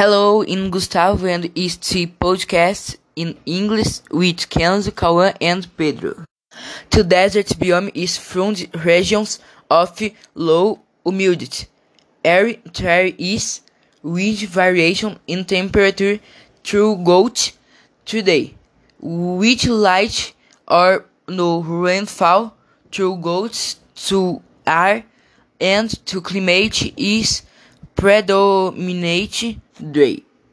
Hello, in Gustavo and este podcast in English with Kenzo, Cauã and Pedro. The desert biome is from the regions of low humidity. Air there is with variation in temperature throughout today, with light or no rainfall throughout to air and to climate is Predominate Day.